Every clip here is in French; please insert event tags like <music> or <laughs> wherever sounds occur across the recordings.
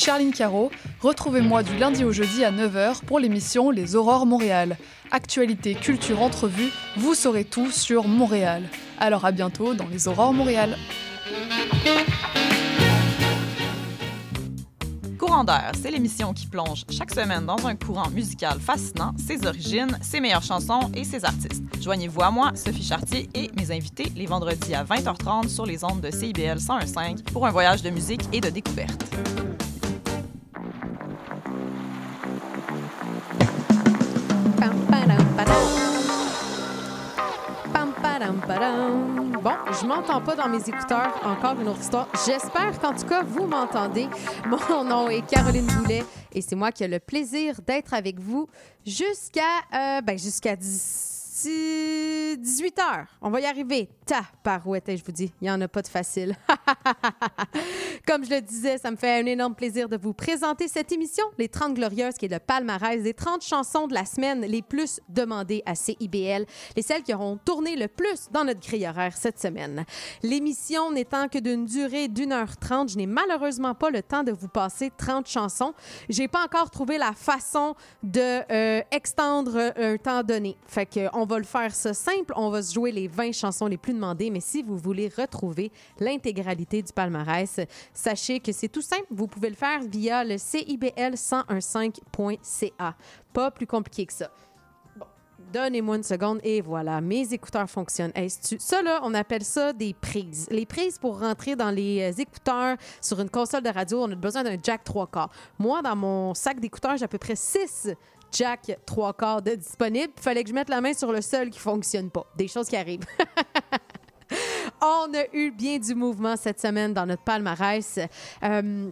Charline Caro. Retrouvez-moi du lundi au jeudi à 9h pour l'émission Les Aurores Montréal. Actualité, culture, entrevue, vous saurez tout sur Montréal. Alors à bientôt dans Les Aurores Montréal. Courant d'air, c'est l'émission qui plonge chaque semaine dans un courant musical fascinant, ses origines, ses meilleures chansons et ses artistes. Joignez-vous à moi, Sophie Chartier et mes invités les vendredis à 20h30 sur les ondes de CIBL 101.5 pour un voyage de musique et de découverte. Bon, je m'entends pas dans mes écouteurs. Encore une autre histoire. J'espère qu'en tout cas, vous m'entendez. <laughs> Mon nom est Caroline Boulet et c'est moi qui ai le plaisir d'être avec vous jusqu'à euh, ben, jusqu'à 10 18 heures. On va y arriver. Ta parouette, je vous dis, il n'y en a pas de facile. <laughs> Comme je le disais, ça me fait un énorme plaisir de vous présenter cette émission, Les 30 Glorieuses, qui est le palmarès des 30 chansons de la semaine les plus demandées à CIBL, les celles qui auront tourné le plus dans notre grille horaire cette semaine. L'émission n'étant que d'une durée d'une heure trente, je n'ai malheureusement pas le temps de vous passer 30 chansons. J'ai pas encore trouvé la façon de euh, un temps donné. Fait que on va le faire simple. On va se jouer les 20 chansons les plus demandées. Mais si vous voulez retrouver l'intégralité du palmarès, sachez que c'est tout simple. Vous pouvez le faire via le CIBL1015.ca. Pas plus compliqué que ça. Bon, Donnez-moi une seconde et voilà, mes écouteurs fonctionnent. ça, là, on appelle ça des prises. Les prises pour rentrer dans les euh, écouteurs sur une console de radio, on a besoin d'un jack 3 quarts. Moi, dans mon sac d'écouteurs, j'ai à peu près 6 jack trois quarts de disponible. Fallait que je mette la main sur le seul qui fonctionne pas. Des choses qui arrivent. <laughs> On a eu bien du mouvement cette semaine dans notre palmarès. Euh,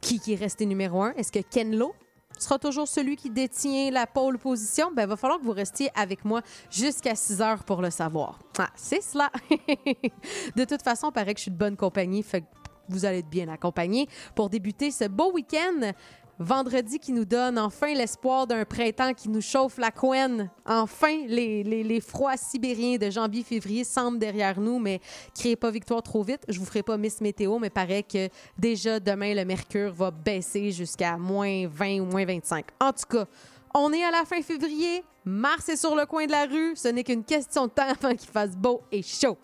qui, qui est resté numéro un? Est-ce que Ken Lo sera toujours celui qui détient la pole position? Ben, il va falloir que vous restiez avec moi jusqu'à 6 heures pour le savoir. Ah, c'est cela. <laughs> de toute façon, paraît que je suis de bonne compagnie, fait que vous allez être bien accompagné pour débuter ce beau week-end. Vendredi qui nous donne enfin l'espoir d'un printemps qui nous chauffe la couenne. Enfin, les, froids sibériens de janvier-février semblent derrière nous, mais créez pas victoire trop vite. Je vous ferai pas Miss Météo, mais paraît que déjà demain, le mercure va baisser jusqu'à moins 20 ou moins 25. En tout cas, on est à la fin février. Mars est sur le coin de la rue. Ce n'est qu'une question de temps avant qu'il fasse beau et chaud.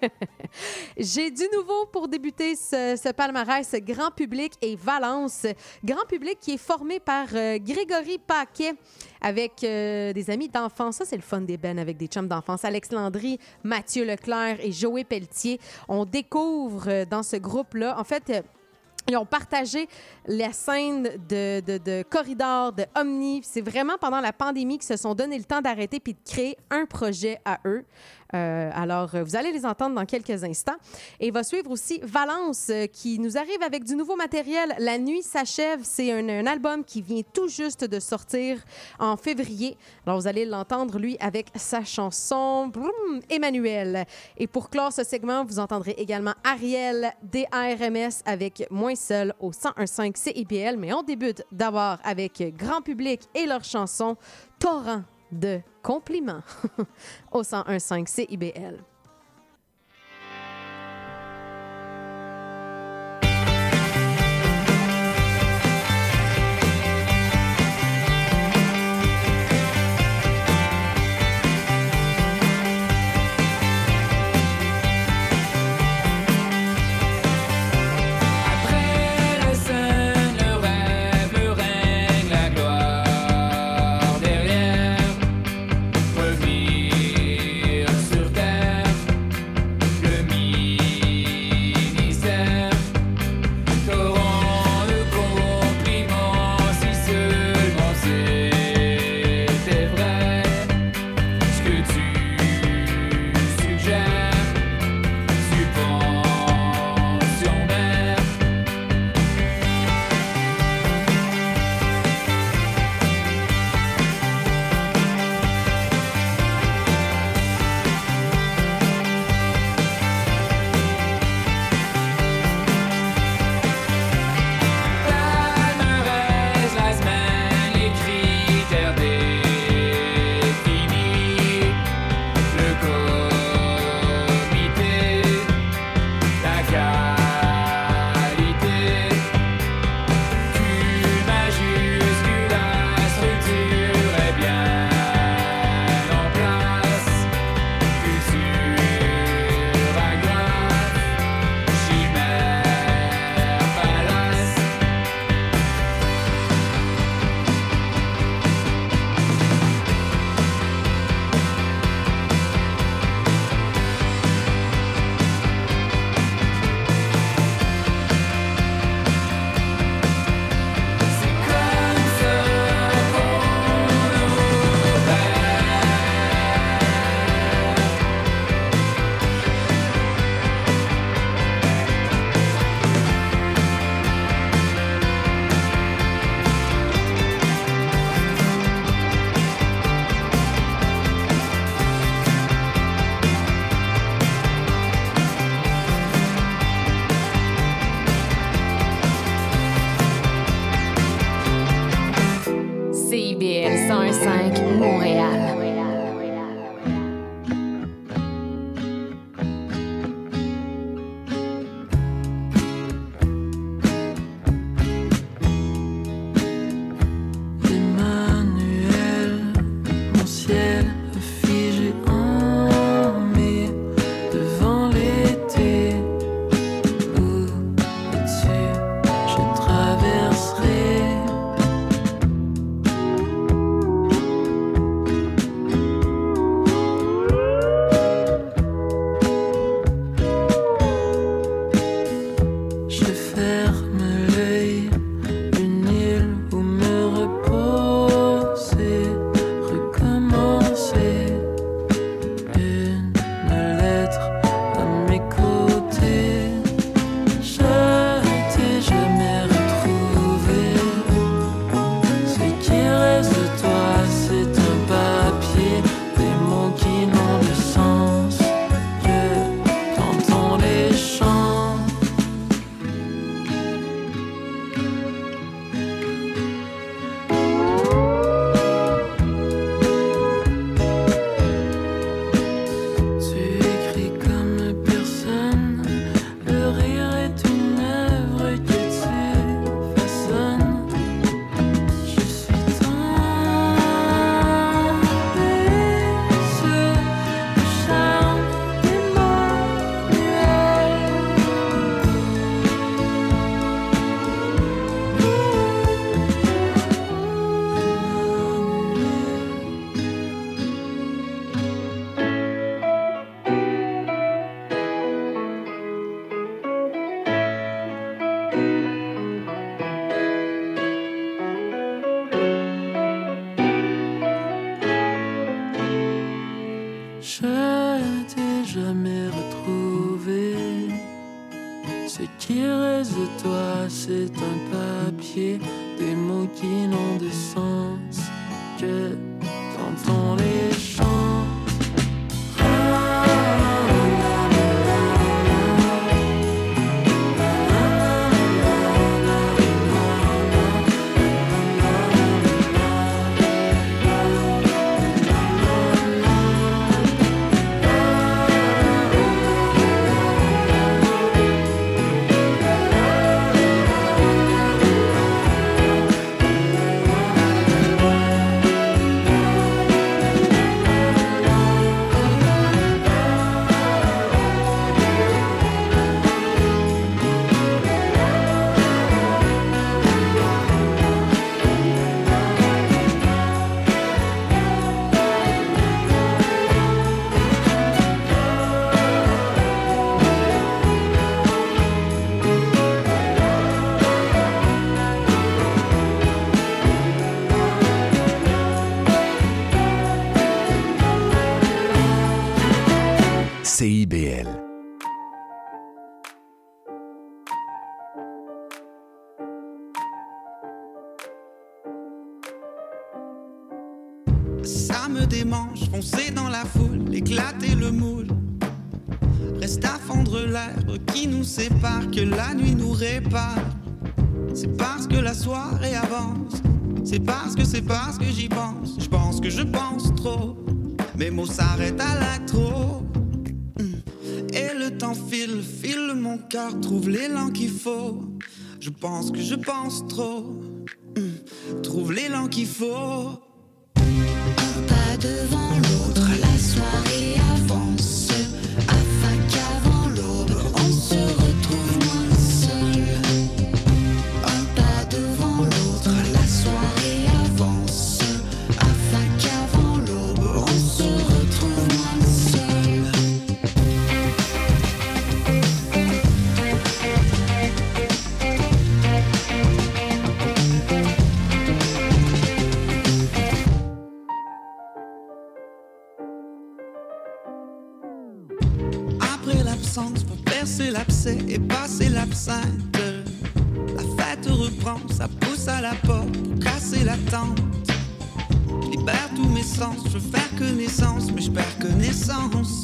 <laughs> J'ai du nouveau pour débuter ce, palmarès grand public et Valence. Grand public qui est formé par euh, Grégory Paquet avec euh, des amis d'enfance. Ça, c'est le fun des bennes avec des chums d'enfance. Alex Landry, Mathieu Leclerc et Joey Pelletier. On découvre euh, dans ce groupe-là, en fait, ils ont partagé la scène de, de, de Corridor, de Omni. C'est vraiment pendant la pandémie qu'ils se sont donné le temps d'arrêter puis de créer un projet à eux. Euh, alors, vous allez les entendre dans quelques instants. Et va suivre aussi Valence euh, qui nous arrive avec du nouveau matériel. La nuit s'achève. C'est un, album qui vient tout juste de sortir en février. Alors, vous allez l'entendre, lui, avec sa chanson Broum, Emmanuel. Et pour clore ce segment, vous entendrez également Ariel DARMS avec Moins Seul au 101.5 CIBL. Mais on débute d'abord avec Grand Public et leur chanson Torrent de compliments <laughs> au 101.5 CIBL. Que la nuit nous répare. C'est parce que la soirée avance. C'est parce que c'est parce que j'y pense. Je pense que je pense trop. Mes mots s'arrêtent à la trop. Hmm. Et le temps file, file mon cœur, trouve l'élan qu'il faut. Je pense que je pense trop. Hmm. Trouve l'élan qu'il faut. Pas devant l'autre, la soirée La fête reprend, ça pousse à la porte pour casser la tente. libère tous mes sens, je veux faire connaissance, mais je perds connaissance.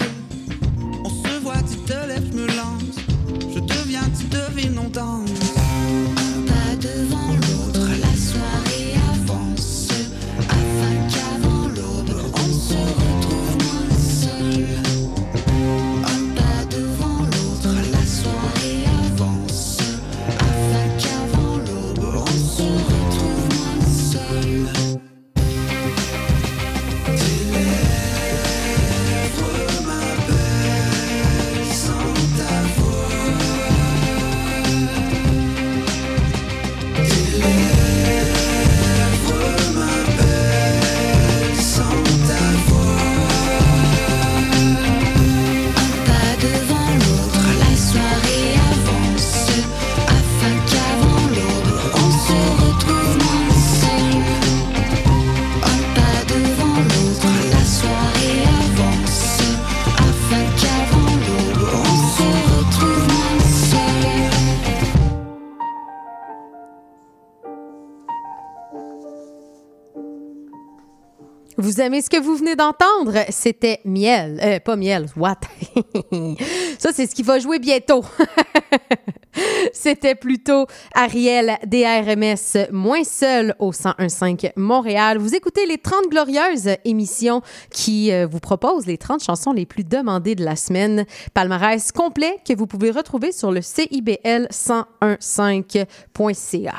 Vous aimez ce que vous venez d'entendre? C'était Miel. Euh, pas Miel, what? <laughs> Ça, c'est ce qui va jouer bientôt. <laughs> <laughs> C'était plutôt Ariel DRMS, moins seul au 1015 Montréal. Vous écoutez les 30 glorieuses émissions qui euh, vous proposent les 30 chansons les plus demandées de la semaine. Palmarès complet que vous pouvez retrouver sur le CIBL 1015.ca.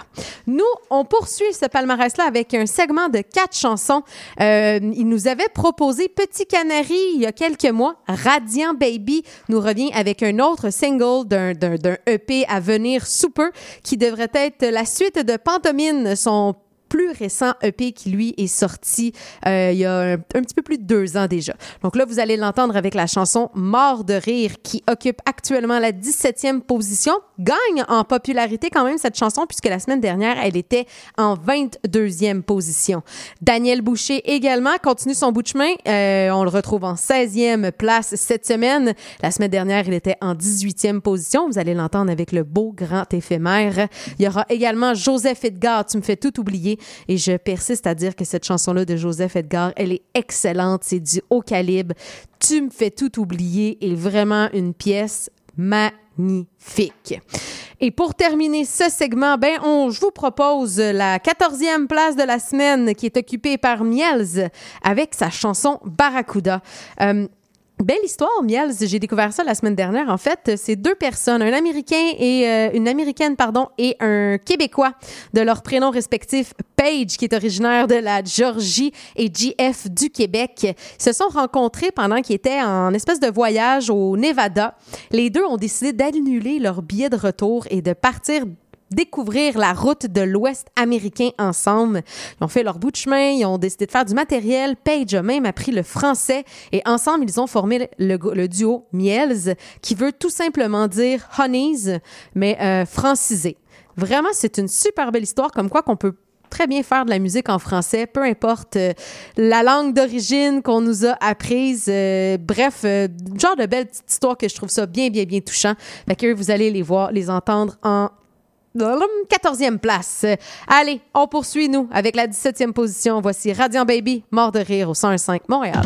Nous, on poursuit ce palmarès-là avec un segment de quatre chansons. Euh, il nous avait proposé Petit Canary il y a quelques mois. Radiant Baby nous revient avec un autre single d'un EP à venir sous qui devrait être la suite de Pantomime, son plus récent EP qui, lui, est sorti euh, il y a un, petit peu plus de deux ans déjà. Donc là, vous allez l'entendre avec la chanson Mort de rire qui occupe actuellement la 17e position. Gagne en popularité quand même cette chanson puisque la semaine dernière, elle était en 22e position. Daniel Boucher également continue son bout de chemin. Euh, on le retrouve en 16e place cette semaine. La semaine dernière, il était en 18e position. Vous allez l'entendre avec le beau grand éphémère. Il y aura également Joseph Edgar, Tu me fais tout oublier. Et je persiste à dire que cette chanson-là de Joseph Edgar, elle est excellente. C'est du haut calibre. Tu me fais tout oublier est vraiment une pièce magnifique. Et pour terminer ce segment, ben, on, je vous propose la 14e place de la semaine qui est occupée par Miels avec sa chanson Barracuda. Euh, Belle histoire, Miels. J'ai découvert ça la semaine dernière. En fait, c'est deux personnes, un Américain et euh, une Américaine, pardon, et un Québécois de leurs prénoms respectifs. Paige, qui est originaire de la Georgie, et JF du Québec, se sont rencontrés pendant qu'ils étaient en espèce de voyage au Nevada. Les deux ont décidé d'annuler leur billet de retour et de partir découvrir la route de l'Ouest américain ensemble. Ils ont fait leur bout de chemin, ils ont décidé de faire du matériel. Paige a même appris le français et ensemble, ils ont formé le, le duo Miels, qui veut tout simplement dire Honeys, mais euh, francisé. Vraiment, c'est une super belle histoire, comme quoi qu'on peut très bien faire de la musique en français, peu importe euh, la langue d'origine qu'on nous a apprise. Euh, bref, euh, genre de belle petite histoire que je trouve ça bien, bien, bien touchant. Fait que vous allez les voir, les entendre en 14e place. Allez, on poursuit, nous, avec la 17e position. Voici Radiant Baby, Mort de rire au 101.5 Montréal.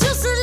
just a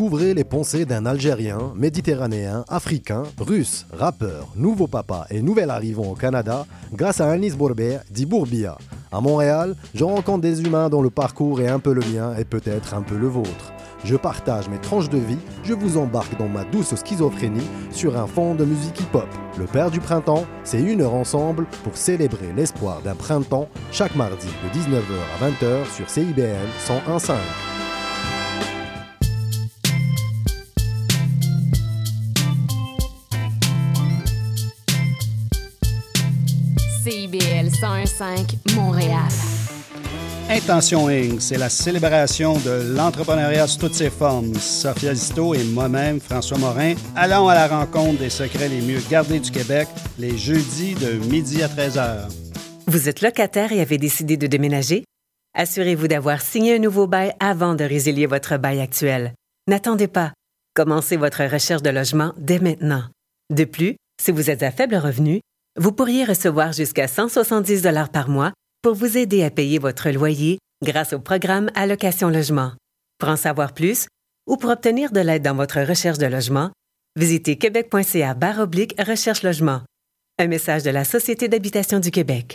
découvrez les pensées d'un Algérien, Méditerranéen, Africain, Russe, rappeur, nouveau papa et nouvel arrivant au Canada grâce à Anis Bourbet, dit Bourbia. À Montréal, je rencontre des humains dont le parcours est un peu le mien et peut-être un peu le vôtre. Je partage mes tranches de vie, je vous embarque dans ma douce schizophrénie sur un fond de musique hip-hop. Le Père du Printemps, c'est une heure ensemble pour célébrer l'espoir d'un printemps chaque mardi de 19h à 20h sur CIBL 101.5. CIBL 105 Montréal. Intention Inc., c'est la célébration de l'entrepreneuriat sous toutes ses formes. Sophia Zito et moi-même, François Morin, allons à la rencontre des secrets les mieux gardés du Québec les jeudis de midi à 13h. Vous êtes locataire et avez décidé de déménager? Assurez-vous d'avoir signé un nouveau bail avant de résilier votre bail actuel. N'attendez pas. Commencez votre recherche de logement dès maintenant. De plus, si vous êtes à faible revenu, vous pourriez recevoir jusqu'à 170 par mois pour vous aider à payer votre loyer grâce au programme Allocation Logement. Pour en savoir plus ou pour obtenir de l'aide dans votre recherche de logement, visitez québec.ca recherche logement. Un message de la Société d'habitation du Québec.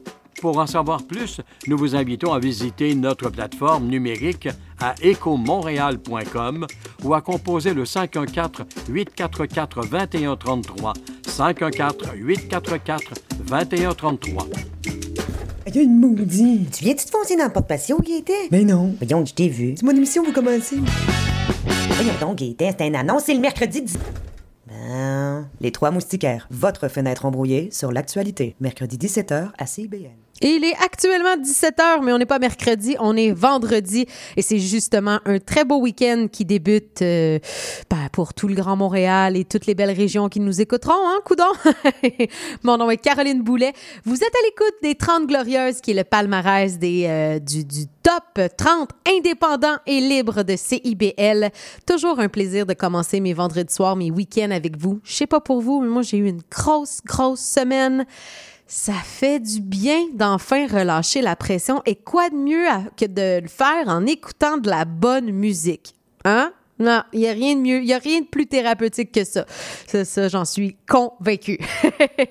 Pour en savoir plus, nous vous invitons à visiter notre plateforme numérique à écomontréal.com ou à composer le 514-844-2133, 514-844-2133. Il y a une maudite. Tu viens-tu te foncer dans le porte-patio, Gaëtan? Mais non. Voyons, je t'ai vu. C'est mon émission, vous commencez. Voyons donc, Gaëtan, c'est un annonce, c'est le mercredi 10... Ben, les Trois Moustiquaires, votre fenêtre embrouillée sur l'actualité. Mercredi 17h à CIBL. Il est actuellement 17h, mais on n'est pas mercredi, on est vendredi. Et c'est justement un très beau week-end qui débute euh, ben, pour tout le Grand Montréal et toutes les belles régions qui nous écouteront, hein, coudon? <laughs> Mon nom est Caroline Boulet. Vous êtes à l'écoute des 30 Glorieuses, qui est le palmarès des, euh, du, du top 30 indépendants et libres de CIBL. Toujours un plaisir de commencer mes vendredis soirs, mes week-ends avec vous. Je sais pas pour vous, mais moi, j'ai eu une grosse, grosse semaine. Ça fait du bien d'enfin relâcher la pression. Et quoi de mieux que de le faire en écoutant de la bonne musique? Hein? Non, il n'y a rien de mieux, il n'y a rien de plus thérapeutique que ça. C'est ça, j'en suis convaincue.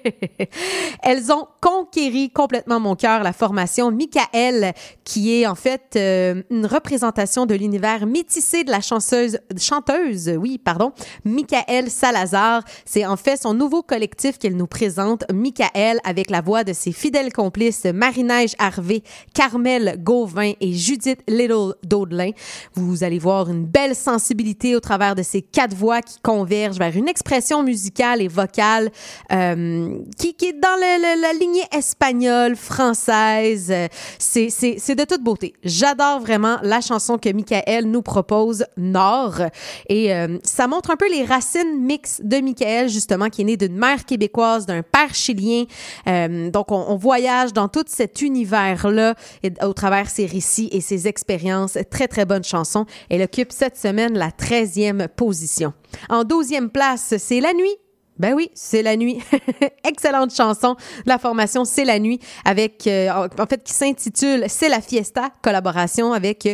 <laughs> Elles ont conquéri complètement mon cœur, la formation Michael, qui est en fait euh, une représentation de l'univers métissé de la chanteuse, chanteuse, oui, pardon, Michael Salazar. C'est en fait son nouveau collectif qu'elle nous présente, Michael, avec la voix de ses fidèles complices Marie-Neige Harvey, Carmel Gauvin et Judith Little Daudelin. Vous allez voir une belle sensibilité au travers de ces quatre voix qui convergent vers une expression musicale et vocale euh, qui, est dans la lignée espagnole, française. C'est, de toute beauté. J'adore vraiment la chanson que Michael nous propose, Nord. Et euh, ça montre un peu les racines mixtes de Michael, justement, qui est né d'une mère québécoise, d'un père chilien. Euh, donc, on, on, voyage dans tout cet univers-là au travers ses récits et ses expériences. Très, très bonne chanson. Elle occupe cette semaine la 13e position. En 12e place, c'est La Nuit ben oui, c'est la nuit. <laughs> Excellente chanson. La formation C'est la nuit avec, euh, en fait, qui s'intitule C'est la fiesta, collaboration avec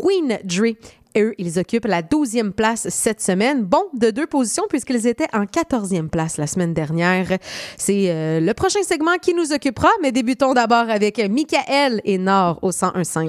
Queen Dre. Eux, ils occupent la 12e place cette semaine. Bon, de deux positions puisqu'ils étaient en 14e place la semaine dernière. C'est euh, le prochain segment qui nous occupera, mais débutons d'abord avec Michael et Nord au 101.5.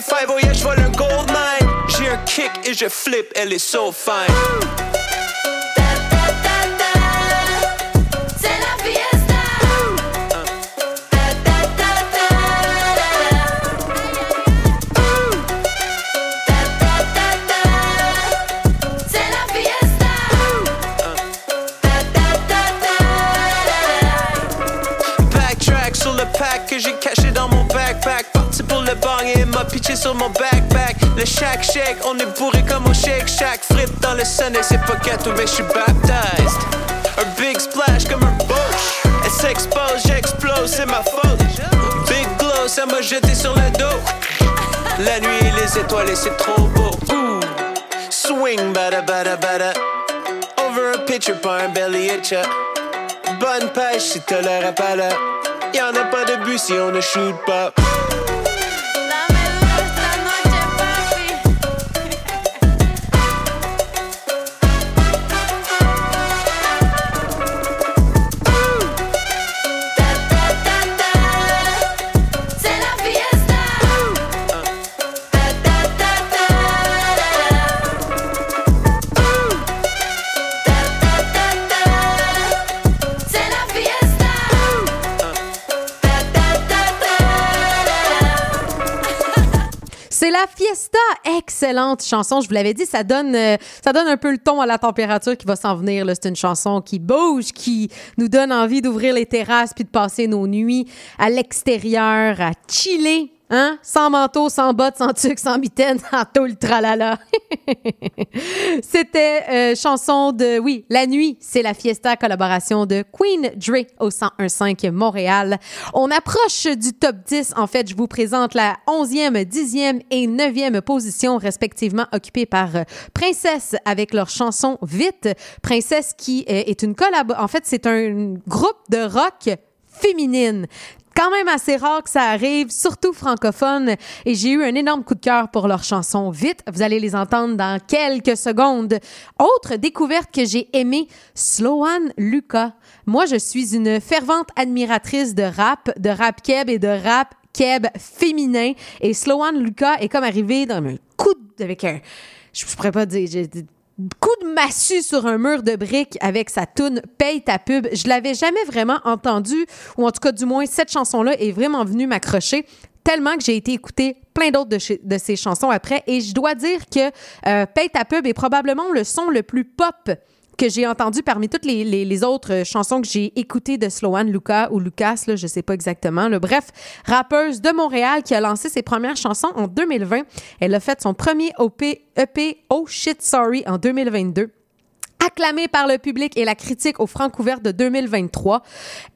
45, oh yeah, je vole un gold mine. J'ai un kick et je flip, elle est so fine. chaque chèque. On est bourré comme au shake chaque Frippe dans le sundae, c'est pas gâteau, mais je suis baptized. Un big splash comme un boche. Elle s'expose, j'explose, c'est ma faute. Big glow, ça m'a jeté sur le dos. La nuit, et les étoiles, c'est trop beau. Swing, bada bada bada. Over a pitcher, pas un belly itcher. Bonne pêche si t'as l'air à pas. Y'en a pas de but si on ne shoot pas. La Fiesta, excellente chanson. Je vous l'avais dit, ça donne, euh, ça donne un peu le ton à la température qui va s'en venir. C'est une chanson qui bouge, qui nous donne envie d'ouvrir les terrasses puis de passer nos nuits à l'extérieur, à chiller. Hein? Sans manteau, sans bottes, sans tuque, sans mitaine, <laughs> sans tout le tralala. <laughs> C'était euh, chanson de, oui, La Nuit, c'est la fiesta collaboration de Queen Dre au 101.5 Montréal. On approche du top 10. En fait, je vous présente la 11e, 10e et 9e position respectivement occupées par euh, Princesse avec leur chanson Vite. Princesse qui euh, est une collab... En fait, c'est un groupe de rock féminine quand même assez rare que ça arrive, surtout francophone. Et j'ai eu un énorme coup de cœur pour leur chanson Vite. Vous allez les entendre dans quelques secondes. Autre découverte que j'ai aimée, Sloan Lucas. Moi, je suis une fervente admiratrice de rap, de rap keb et de rap keb féminin. Et Sloan Lucas est comme arrivé dans un coup de, avec un, je pourrais pas dire, coup de massue sur un mur de briques avec sa tune Paye ta pub. Je l'avais jamais vraiment entendu, ou en tout cas, du moins, cette chanson-là est vraiment venue m'accrocher tellement que j'ai été écouter plein d'autres de, ses chansons après. Et je dois dire que euh, Paye ta pub est probablement le son le plus pop que j'ai entendu parmi toutes les, autres euh, chansons que j'ai écoutées de Sloan Lucas ou Lucas, là, je sais pas exactement. là. Bref, rappeuse de Montréal qui a lancé ses premières chansons en 2020. Elle a fait son premier OP, EP Oh Shit Sorry en 2022. Acclamée par le public et la critique au Francouvert de 2023,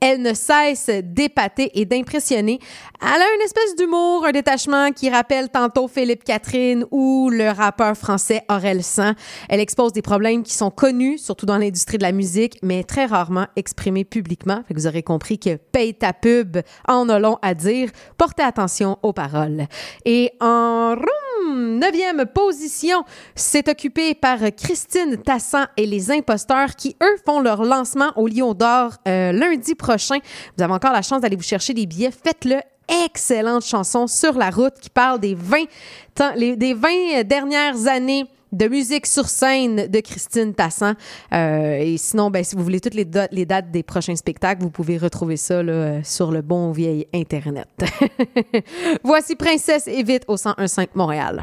elle ne cesse d'épater et d'impressionner. Elle a une espèce d'humour, un détachement qui rappelle tantôt Philippe Catherine ou le rappeur français Aurel San. Elle expose des problèmes qui sont connus, surtout dans l'industrie de la musique, mais très rarement exprimés publiquement. Fait que vous aurez compris que paye ta pub en a long à dire. Portez attention aux paroles. Et en neuvième position, c'est occupé par Christine Tassan et les imposteurs qui, eux, font leur lancement au Lion d'Or euh, lundi prochain. Vous avez encore la chance d'aller vous chercher des billets. Faites-le. Excellente chanson sur la route qui parle des 20, temps- les- des 20 dernières années de musique sur scène de Christine Tassan. Euh, et sinon, ben, si vous voulez toutes les, les dates des prochains spectacles, vous pouvez retrouver ça là, euh, sur le bon vieil Internet. <laughs> Voici Princesse et vite au 1015 Montréal.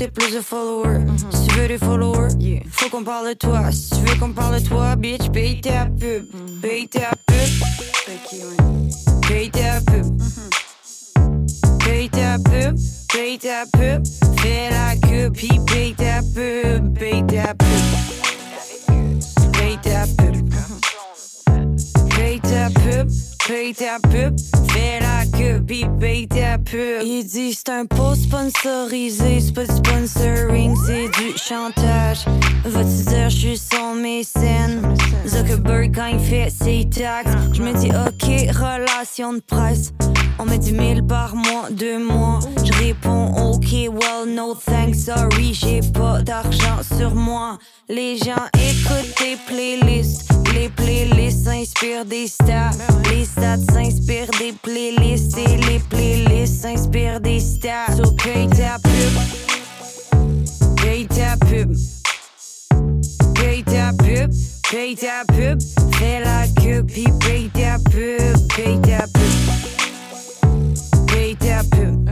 De toi, faut t'aies plus de followers. Si tu veux des followers, faut qu'on parle de toi. Si tu veux qu'on parle de toi, bitch, paye ta pub. Paye ta pub. Paye ta pub. Paye ta pub. Paye ta pub. Fais la queue, puis paye ta pub. Paye ta pub. Paye ta pub. Paye ta pub, paye ta pub, fais Il dit c'est un post sponsorisé, c'est pas du sponsoring, c'est du chantage. Va-tu dire je suis son mécène? Zuckerberg quand il fait ses taxes, je me dis ok, relation de presse. On me dit 1000 par mois, deux mois. Je réponds ok, well no thanks, sorry, j'ai pas d'argent sur moi. Les gens écoutent des playlists. Les playlists s'inspirent des stats. Les stats s'inspirent des playlists. Et les playlists s'inspirent des stats. So paye ta pub. Paye ta pub. Paye ta pub. Paye ta pub. Fais la queue, puis paye ta pub. Paye ta pub. Paye ta pub.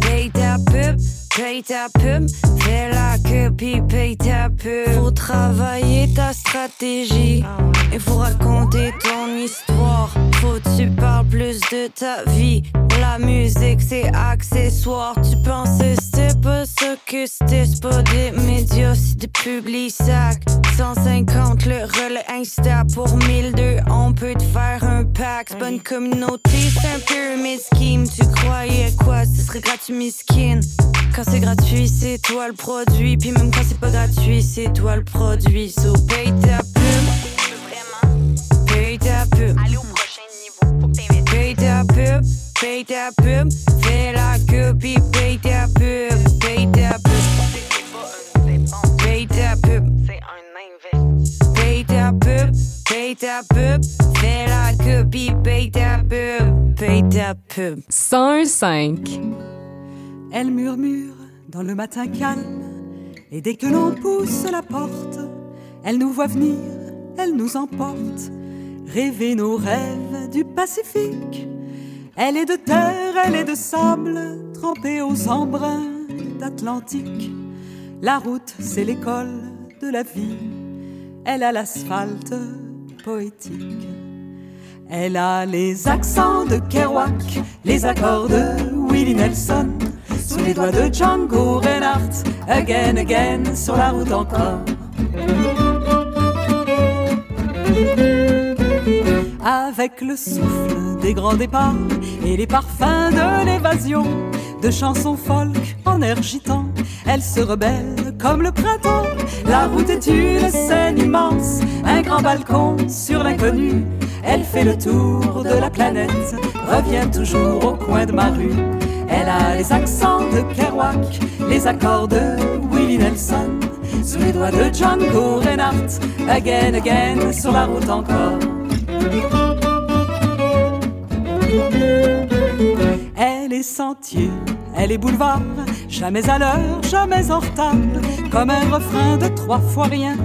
Paye ta pub, paye ta pub, fais la queue puis paye ta pub. Faut travailler ta stratégie et faut raconter ton histoire. Faut que tu parles plus de ta vie. La musique c'est accessoire. Tu pensais c'était pas ça que c'était, c'est pas des médias, c'est des publics sacs. 150 le relais Insta pour 1002, on peut te faire un pack. C'est une communauté, c'est un pyramid scheme. Tu croyais quoi, ce serait gratuit, miskin. Quand c'est gratuit, c'est toi le produit. Puis même quand c'est pas gratuit, c'est toi le produit. So paye ta pub. Paye ta pub. Aller au prochain niveau, faut que. Paye ta pub, paye ta pub, fais la queue puis paye ta pub, paye ta pub, paye ta pub, C'est un investissement. paye ta pub, paye ta pub, fais la queue puis paye ta pub, paye ta pub. 105. Elle murmure dans le matin calme, et dès que l'on pousse la porte, elle nous voit venir, elle nous emporte, rêver nos rêves du Pacifique. Elle est de terre, elle est de sable, trempée aux embruns d'Atlantique. La route, c'est l'école de la vie, elle a l'asphalte poétique. Elle a les accents de Kerouac, les accords de Willie Nelson, sous les doigts de Django Reinhardt, again, again, sur la route encore. Avec le souffle des grands départs et les parfums de l'évasion, de chansons folk en air elle se rebelle comme le printemps. La route est une scène immense, un grand balcon sur l'inconnu. Elle fait le tour de la planète, revient toujours au coin de ma rue. Elle a les accents de Kerouac, les accords de Willie Nelson, sous les doigts de Django Reinhardt, again, again, sur la route encore. Elle est sentier, elle est boulevard, jamais à l'heure, jamais en retard, comme un refrain de trois fois rien,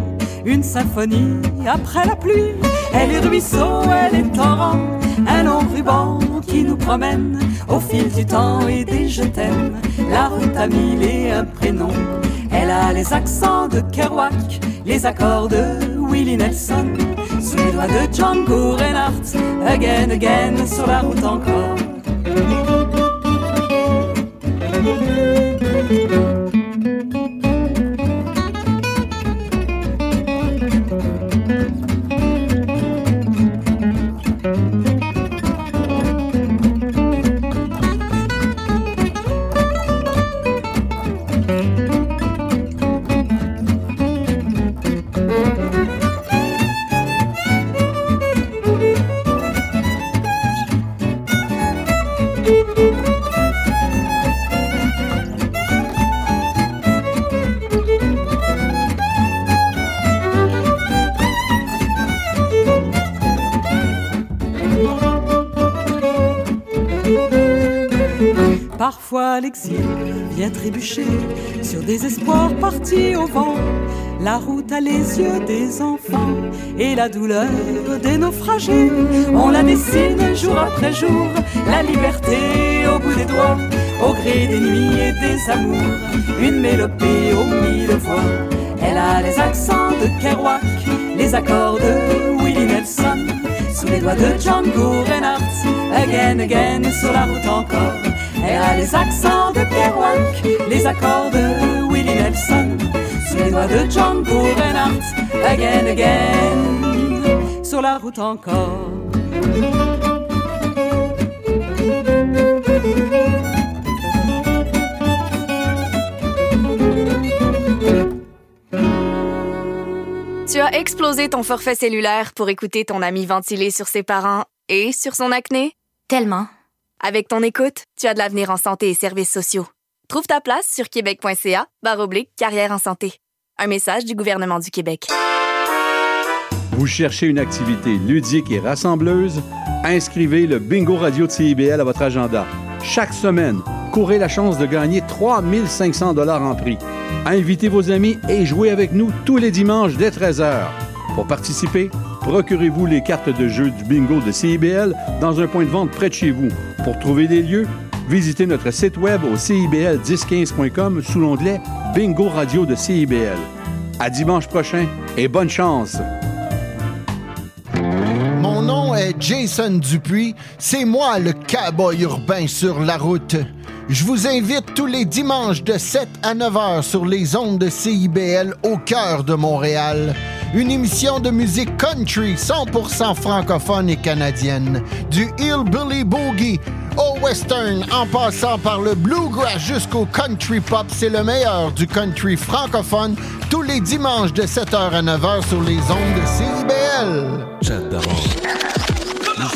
une symphonie après la pluie. Elle est ruisseau, elle est torrent, un long ruban qui nous promène au fil du temps et des je t'aime. La route a mille et un prénom. Elle a les accents de Kerouac, les accords de Willie Nelson, sous les doigts de Django Reinhardt, again, again, sur la route encore. Vient trébucher sur des espoirs partis au vent. La route a les yeux des enfants et la douleur des naufragés. On la dessine jour après jour, la liberté au bout des doigts, au gré des nuits et des amours, une mélopée aux mille voix. Elle a les accents de Kerouac, les accords de Willie Nelson, sous les doigts de Django Reinhardt, again, again, sur la route encore. Elle a les accents de Kerouac, les accords de Willie Nelson, sous les doigts de Django Reinhardt, again, again, sur la route encore. Tu as explosé ton forfait cellulaire pour écouter ton ami ventiler sur ses parents et sur son acné? Tellement. Avec ton écoute, tu as de l'avenir en santé et services sociaux. Trouve ta place sur québec.ca oblique carrière en santé. Un message du gouvernement du Québec. Vous cherchez une activité ludique et rassembleuse? Inscrivez le Bingo Radio de CIBL à votre agenda. Chaque semaine, courez la chance de gagner 3500 dollars en prix. Invitez vos amis et jouez avec nous tous les dimanches dès 13h. Pour participer, procurez-vous les cartes de jeu du bingo de CIBL dans un point de vente près de chez vous. Pour trouver des lieux, visitez notre site web au cibl1015.com sous l'onglet Bingo Radio de CIBL. À dimanche prochain et bonne chance! Mon nom est Jason Dupuis. C'est moi le cowboy urbain sur la route. Je vous invite tous les dimanches de 7 à 9 heures sur les ondes de CIBL au cœur de Montréal. Une émission de musique country 100% francophone et canadienne. Du hillbilly boogie au western en passant par le bluegrass jusqu'au country pop, c'est le meilleur du country francophone tous les dimanches de 7h à 9h sur les ondes de CIBL.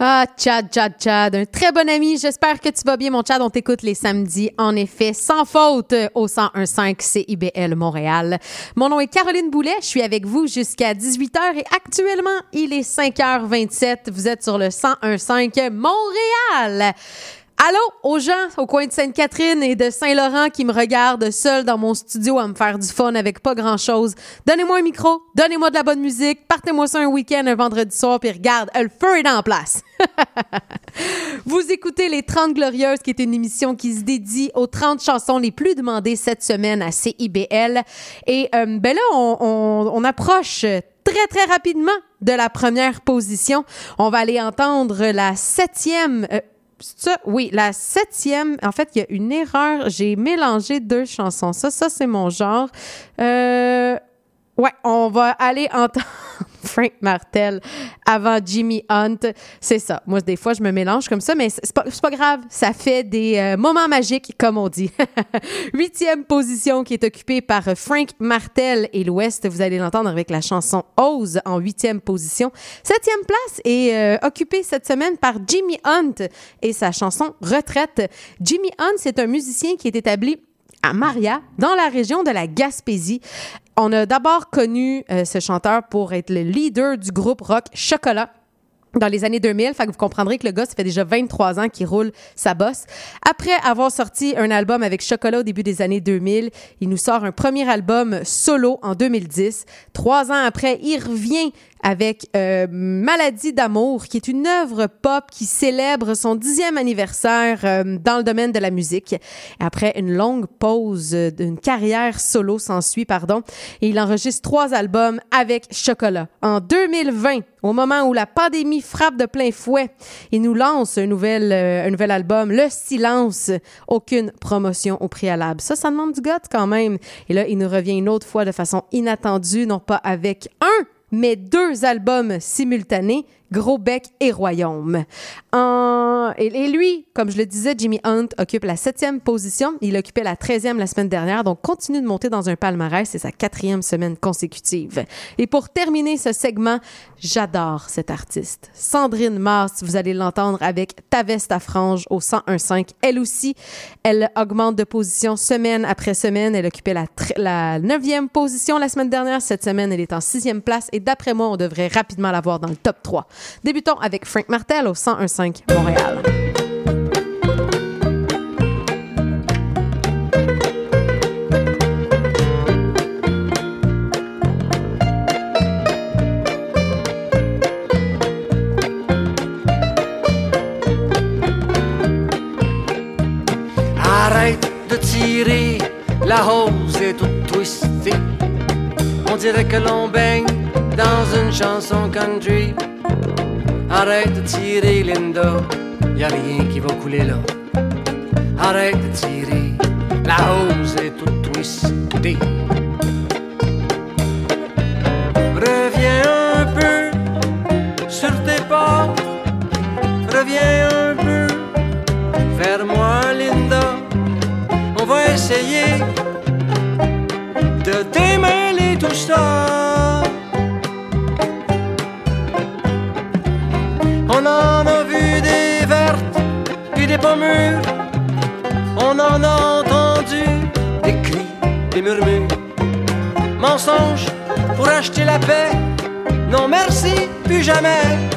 Ah, Chad, Chad, Chad, un très bon ami. J'espère que tu vas bien, mon Chad. On t'écoute les samedis, en effet, sans faute, au 1015 CIBL Montréal. Mon nom est Caroline Boulet. Je suis avec vous jusqu'à 18h et actuellement, il est 5h27. Vous êtes sur le 1015 Montréal. Allô aux gens au coin de Sainte-Catherine et de Saint-Laurent qui me regardent seul dans mon studio à me faire du fun avec pas grand-chose. Donnez-moi un micro, donnez-moi de la bonne musique, partez-moi ça un week-end, un vendredi soir, puis regarde, le feu est en place. <laughs> Vous écoutez Les 30 Glorieuses, qui est une émission qui se dédie aux 30 chansons les plus demandées cette semaine à CIBL. Et euh, ben là, on, on- on approche très, très rapidement de la première position. On va aller entendre la septième... euh, oui, la septième. En fait, il y a une erreur. J'ai mélangé deux chansons. Ça, ça, c'est mon genre. Euh, ouais, on va aller entendre Frank Martel avant Jimmy Hunt. C'est ça. Moi, des fois, je me mélange comme ça, mais c'est pas, pas grave. Ça fait des euh, moments magiques, comme on dit. <laughs> Huitième position qui est occupée par Frank Martel et l'Ouest. Vous allez l'entendre avec la chanson Ose en huitième position. Septième place est euh, occupée cette semaine par Jimmy Hunt et sa chanson Retraite. Jimmy Hunt, c'est un musicien qui est établi à Maria, dans la région de la Gaspésie. On a d'abord connu euh, ce chanteur pour être le leader du groupe rock Chocolat dans les années 2000. Fait que vous comprendrez que le gars, ça fait déjà 23 ans qu'il roule sa bosse. Après avoir sorti un album avec Chocolat au début des années 2000, il nous sort un premier album solo en 2010. Trois ans après, il revient avec euh, Maladie d'amour, qui est une œuvre pop qui célèbre son dixième anniversaire euh, dans le domaine de la musique. Après une longue pause euh, d'une carrière solo s'ensuit, pardon, il enregistre trois albums avec Chocolat. En 2020, au moment où la pandémie frappe de plein fouet, il nous lance un nouvel, euh, un nouvel album, Le Silence. Aucune promotion au préalable. Ça, ça demande du goût quand même. Et là, il nous revient une autre fois de façon inattendue, non pas avec un, mais deux albums simultanés. Gros bec et royaume. Et, lui, comme je le disais, Jimmy Hunt occupe la septième position. Il occupait la treizième la semaine dernière, donc continue de monter dans un palmarès. C'est sa quatrième semaine consécutive. Et pour terminer ce segment, j'adore cet artiste. Sandrine Mars, vous allez l'entendre avec Ta veste à franges au 101.5. Elle aussi, elle augmente de position semaine après semaine. Elle occupait la, neuvième position la semaine dernière. Cette semaine, elle est en sixième place. Et d'après moi, on devrait rapidement la voir dans le top 3. Débutons avec Frank Martel au 101.5 Montréal. Arrête de tirer, la hose est toute twistée. On dirait que l'on baigne dans une chanson country. Arrête de tirer, Linda, y rien qui va couler là. Arrête de tirer, la hose est toute twistée. Reviens un peu sur tes pas, reviens un peu vers moi, Linda. On va essayer des murmures. Pour acheter la paix. Non merci, plus jamais.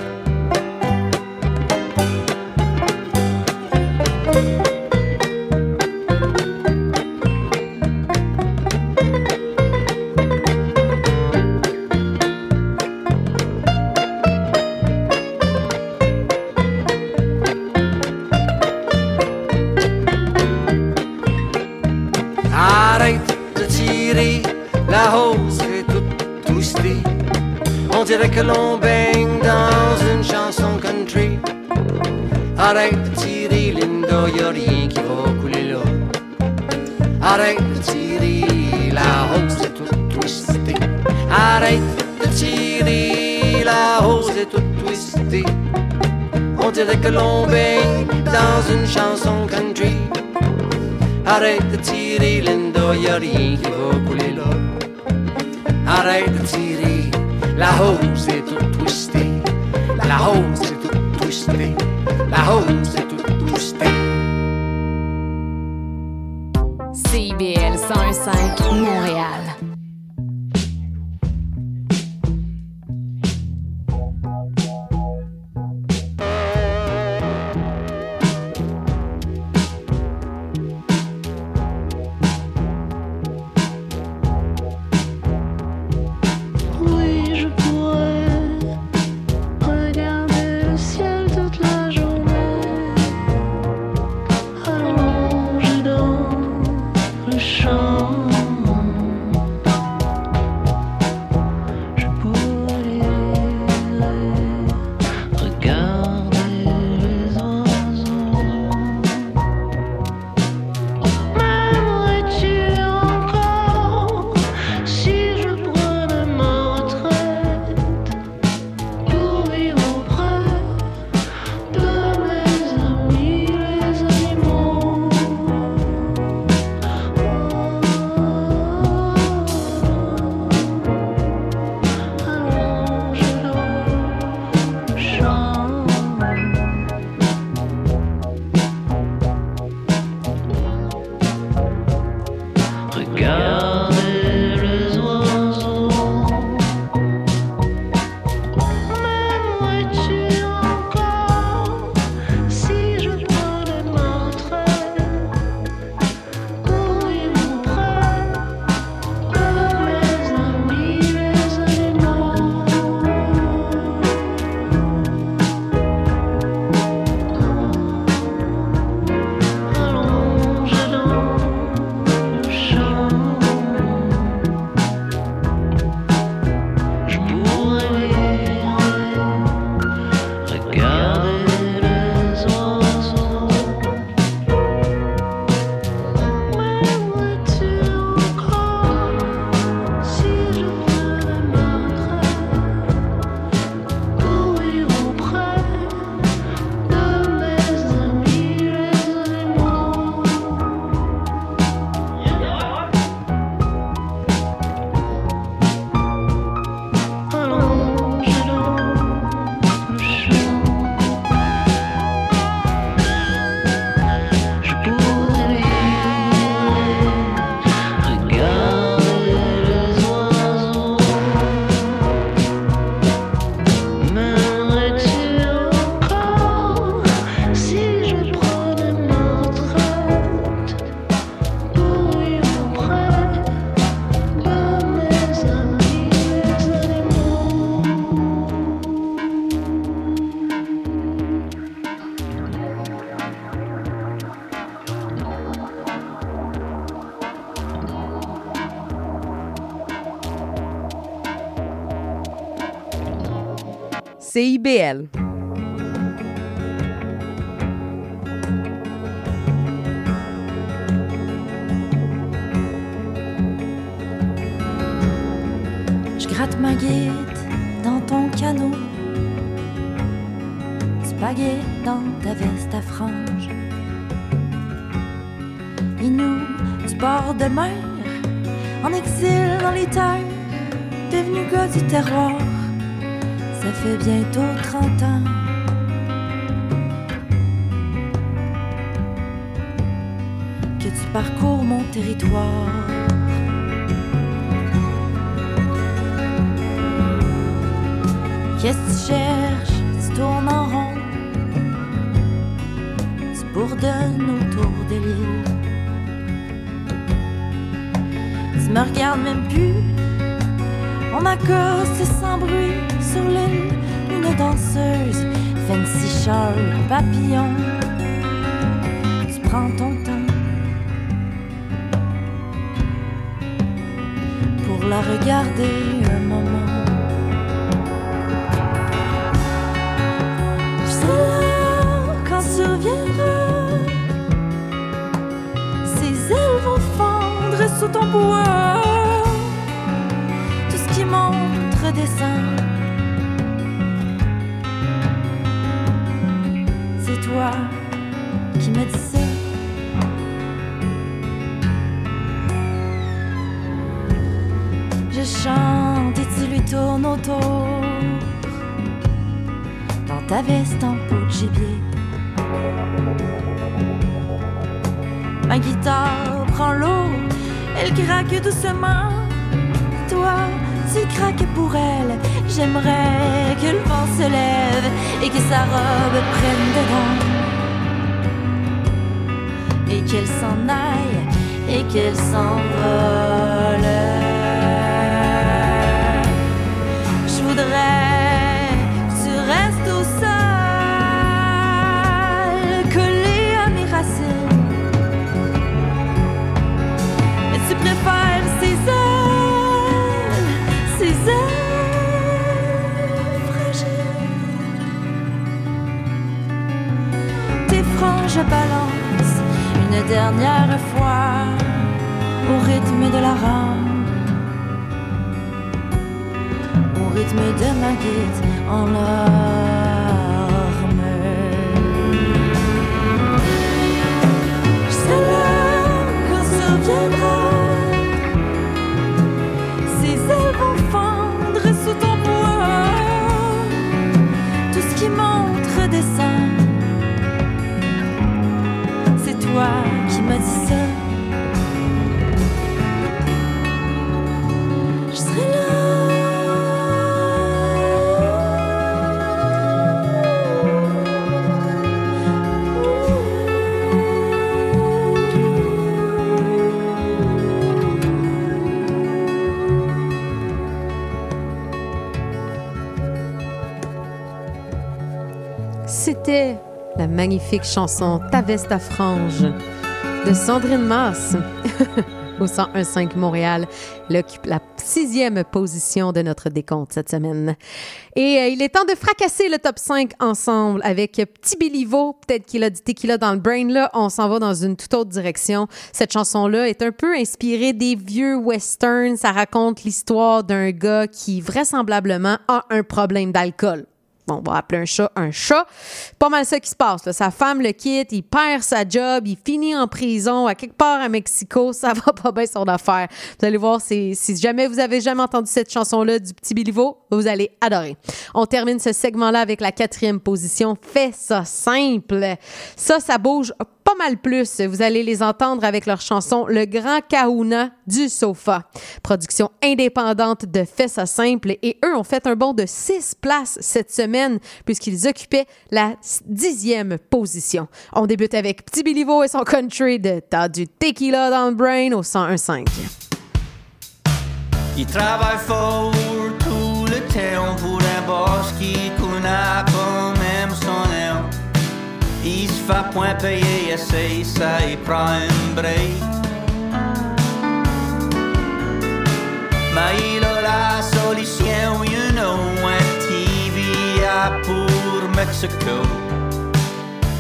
Dans une chanson country. Arrête de tirer, Linda, y a rien qui va couler là. Arrête de tirer, la hose est toute twistée. La hose est toute twistée. La hose est CIBL. Pour la regarder un moment. Serai là quand tu reviendras. Ses ailes vont fondre sous ton bois. Tout ce qui monte redescend. C'est toi et tu lui tournes autour dans ta veste en peau de gibier. Ma guitare prend l'eau, elle craque doucement. Toi, tu craques pour elle. J'aimerais que le vent se lève et que sa robe prenne dedans. Et qu'elle s'en aille et qu'elle s'envole. Tu restes au sol, collé à mes racines. Mais tu préfères ses ailes, ses ailes fragiles. Tes franges balancent une dernière fois au rythme de la rame. Rythme de ma guide en larmes. Je là quand tu reviendras. Ses ailes vont fendre sous magnifique chanson Ta veste à franges de Sandrine Masse <laughs> au 101.5 Montréal. Elle occupe la sixième position de notre décompte cette semaine. Et euh, il est temps de fracasser le top 5 ensemble avec Petit Béliveau. Peut-être qu'il a du tequila dans le brain. Là, on s'en va dans une toute autre direction. Cette chanson-là est un peu inspirée des vieux westerns. Ça raconte l'histoire d'un gars qui vraisemblablement a un problème d'alcool. Bon, on va appeler un chat un chat. Pas mal ça qui se passe. là. Sa femme le quitte, il perd sa job, il finit en prison à quelque part à Mexico. <laughs> Ça va pas bien son affaire. Vous allez voir, si jamais vous avez jamais entendu cette chanson-là du petit Biliveau, vous allez adorer. On termine ce segment-là avec la quatrième position. Fais ça simple. Ça, ça bouge pas mal plus. Vous allez les entendre avec leur chanson Le Grand Kahuna du Sofa. Production indépendante de Fais ça simple. Et eux ont fait un bond de six places cette semaine puisqu'ils occupaient la dixième position. On débute avec Petit Bilivo et son country de T'as du tequila dans le brain au 101.5. Il travaille Il se fait point payer, essaye ça, il prend un break. Mais il a la solution, you know, un TV à Mexico.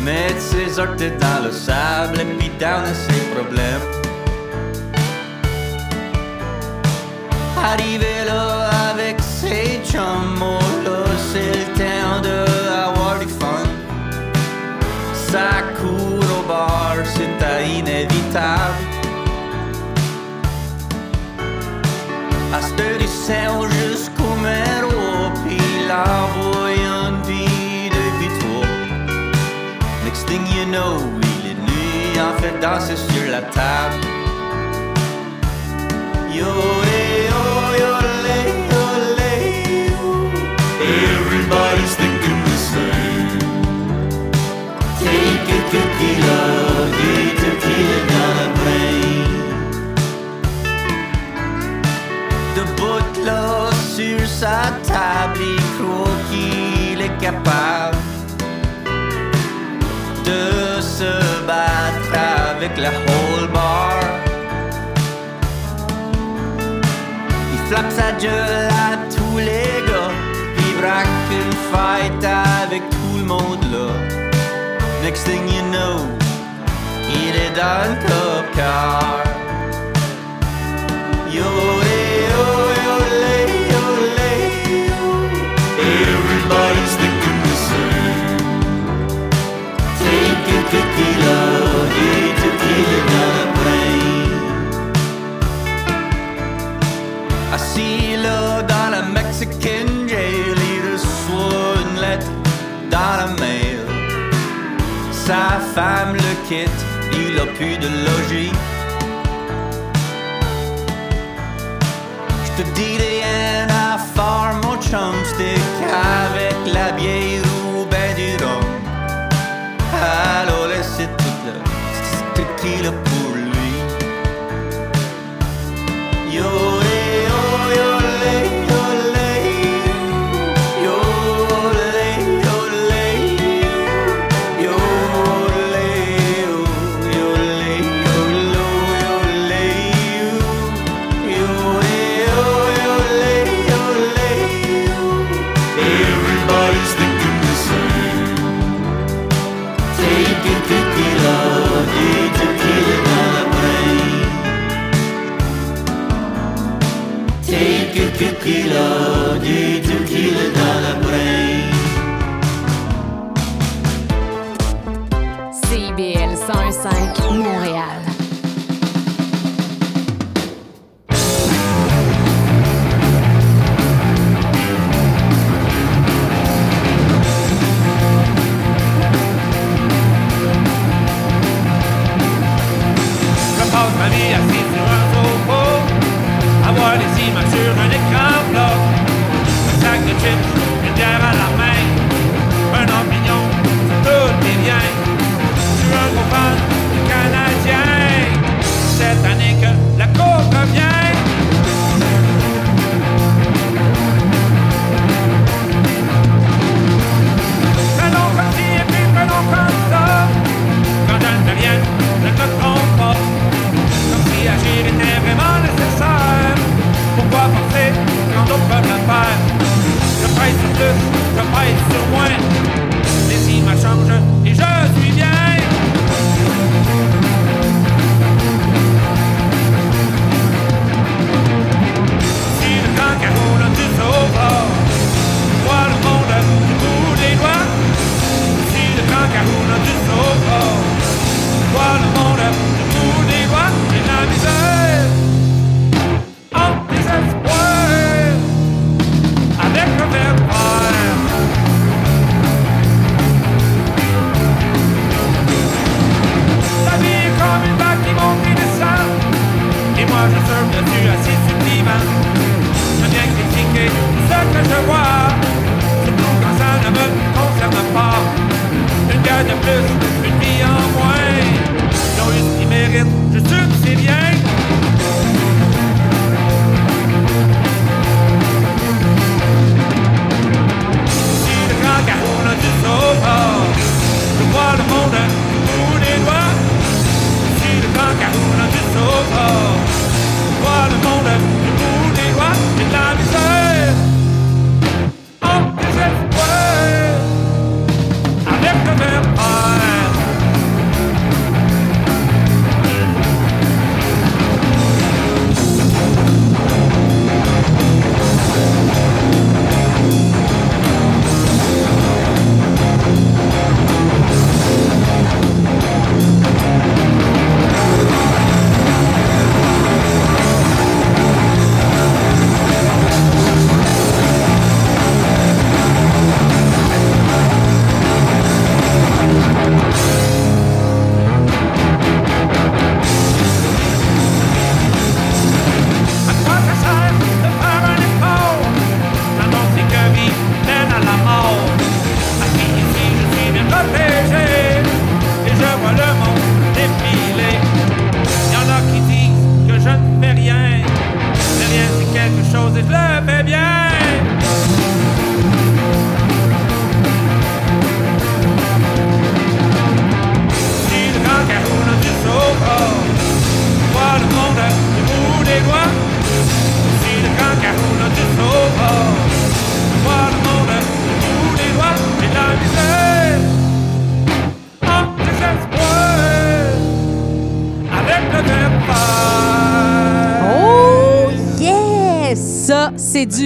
Mettre ses orteils dans le sable et puis down ses problèmes. Arrivé là avec ses chums, court au bar, c'est inévitable. À cette heure, il sert jusqu'au méro, puis la voyant vie depuis toi. Next thing you know, il est nuit, en fait danser sur la table. Yo, hey, oh, yo, lay, yo, lay, yo. Everybody's thinking capable de se battre avec la whole bar. Il flappe sa gueule à tous les gars, il braque une fight avec tout le monde là. Next thing you know, est dans le cop car. Yo, yo, yo, yo, yo. Everybody's thinking the same. Take a tequila, femme le quitte, il a plus de logis. Je te dis rien à faire, mon chumstick, avec la bière Un plus, je pèse sur moins Les images changent et je suis bien. Si le carreau là, du sauveur Vois le monde du bout des doigts. Si le carreau là, du sauveur Vois le monde du bout de plus, une vie en moins. Ils ont eu ce qu'ils méritent, je suis c'est bien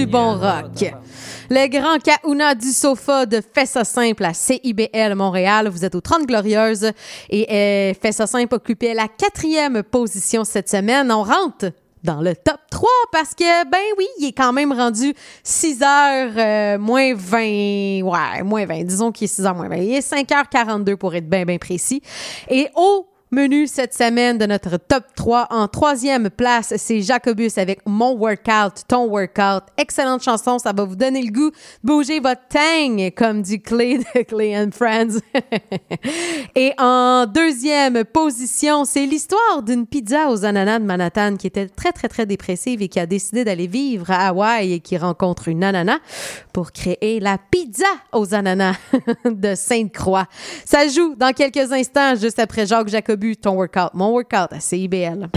du bon rock. Les grands Kahuna du sofa de Fessa Simple à CIBL Montréal. Vous êtes aux 30 Glorieuses et euh, Fessa Simple occupait la quatrième position cette semaine. On rentre dans le top 3 parce que, ben oui, il est quand même rendu 6h euh, moins 20. Ouais, moins 20. Disons qu'il est 6h moins vingt. Il est 5h42 pour être bien, bien précis. Et au Menu cette semaine de notre top 3. En troisième place, c'est Jacobus avec Mon Workout, Ton Workout. Excellente chanson, ça va vous donner le goût. Bougez votre tang, comme dit Clay de <laughs> Clay and Friends. <laughs> Et en deuxième position, c'est l'histoire d'une pizza aux ananas de Manhattan qui était très, très, très dépressive et qui a décidé d'aller vivre à Hawaï et qui rencontre une ananas pour créer la pizza aux ananas <laughs> de Sainte-Croix. Ça joue dans quelques instants, juste après Jacques Jacobus bu ton workout, mon workout à CIBL.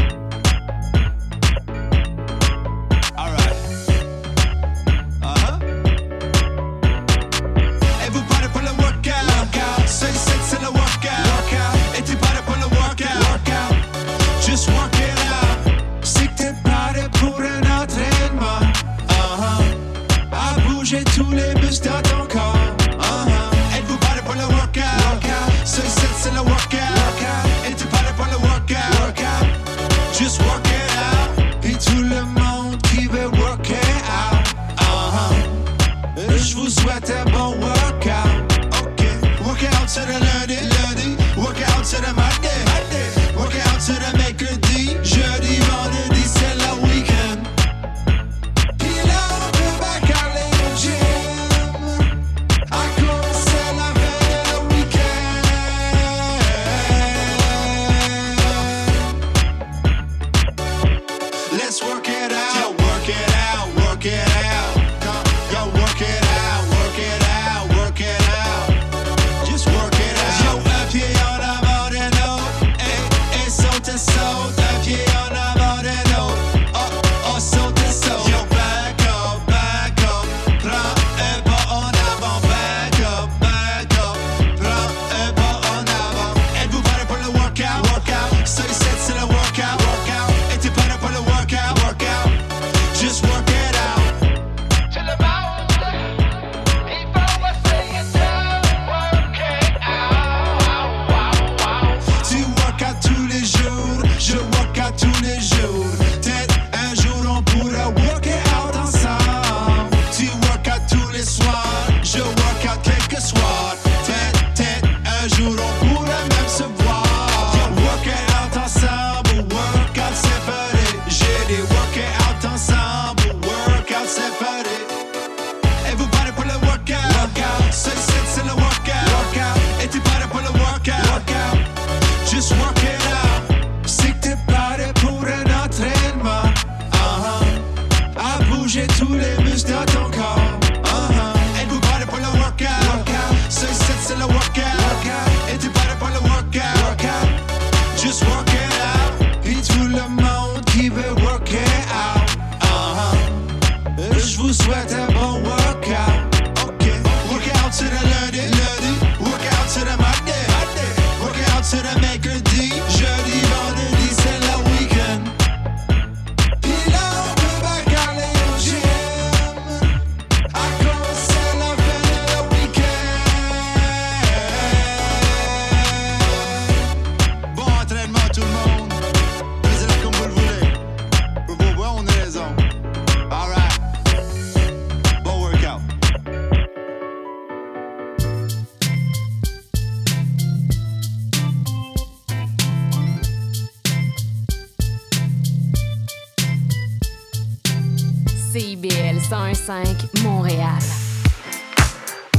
Montréal.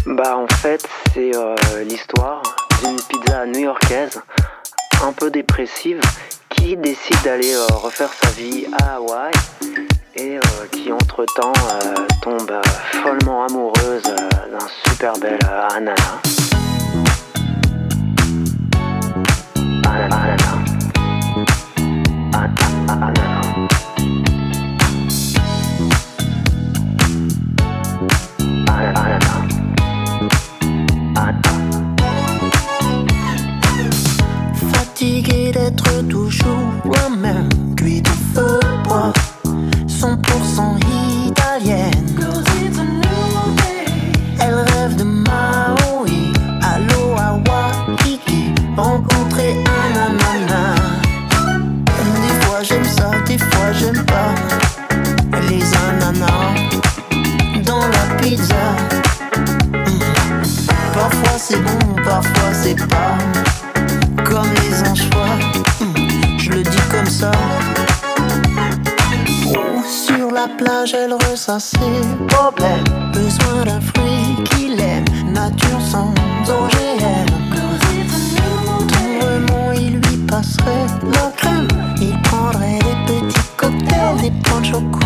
Bah en fait, c'est euh, l'histoire d'une pizza new-yorkaise un peu dépressive qui décide d'aller euh, refaire sa vie à Hawaï et euh, qui entre-temps tombe follement amoureuse d'un super bel. Anana. Plage, elle ressasse ses problèmes. Besoin d'un fruit qu'il aime, nature sans OGM. Tendrement, il lui passerait la crème. Il prendrait des petits cocktails, des punchs aux couleurs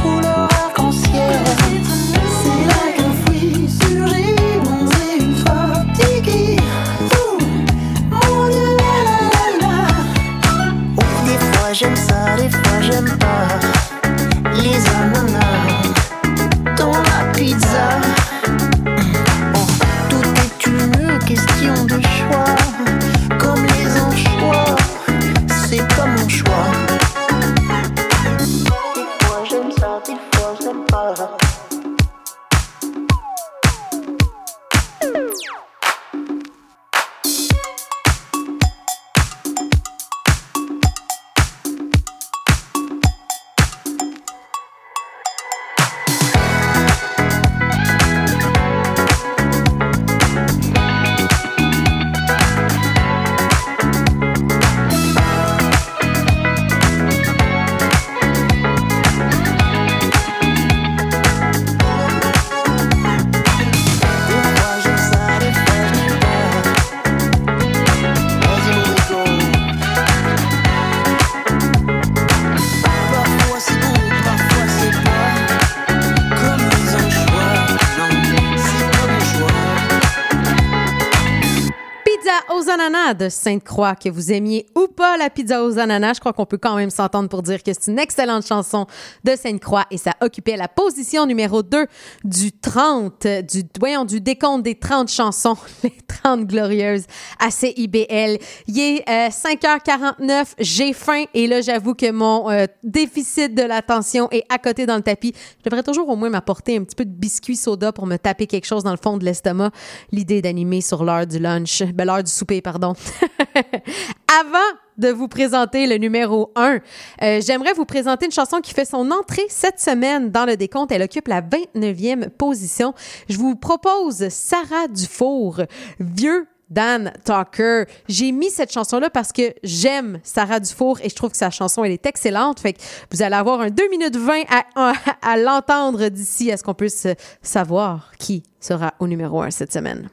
de Sainte-Croix, que vous aimiez ou pas la pizza aux ananas, je crois qu'on peut quand même s'entendre pour dire que c'est une excellente chanson de Sainte-Croix et ça occupait la position numéro 2 du 30, du, voyons, du décompte des 30 chansons, <laughs> les 30 glorieuses à CIBL. Il est euh, 5h49, j'ai faim et là, j'avoue que mon euh, déficit de l'attention est à côté dans le tapis. Je devrais toujours au moins m'apporter un petit peu de biscuit soda pour me taper quelque chose dans le fond de l'estomac. L'idée d'animer sur l'heure du lunch, ben, l'heure du souper, pardon. <laughs> Avant de vous présenter le numéro 1, euh, j'aimerais vous présenter une chanson qui fait son entrée cette semaine dans le décompte. Elle occupe la 29e position. Je vous propose Sarah Dufour, Vieux Dan Tucker. J'ai mis cette chanson-là parce que j'aime Sarah Dufour et je trouve que sa chanson, elle est excellente. Fait que vous allez avoir un 2 minutes 20 à, à l'entendre d'ici à ce qu'on puisse savoir qui sera au numéro 1 cette semaine?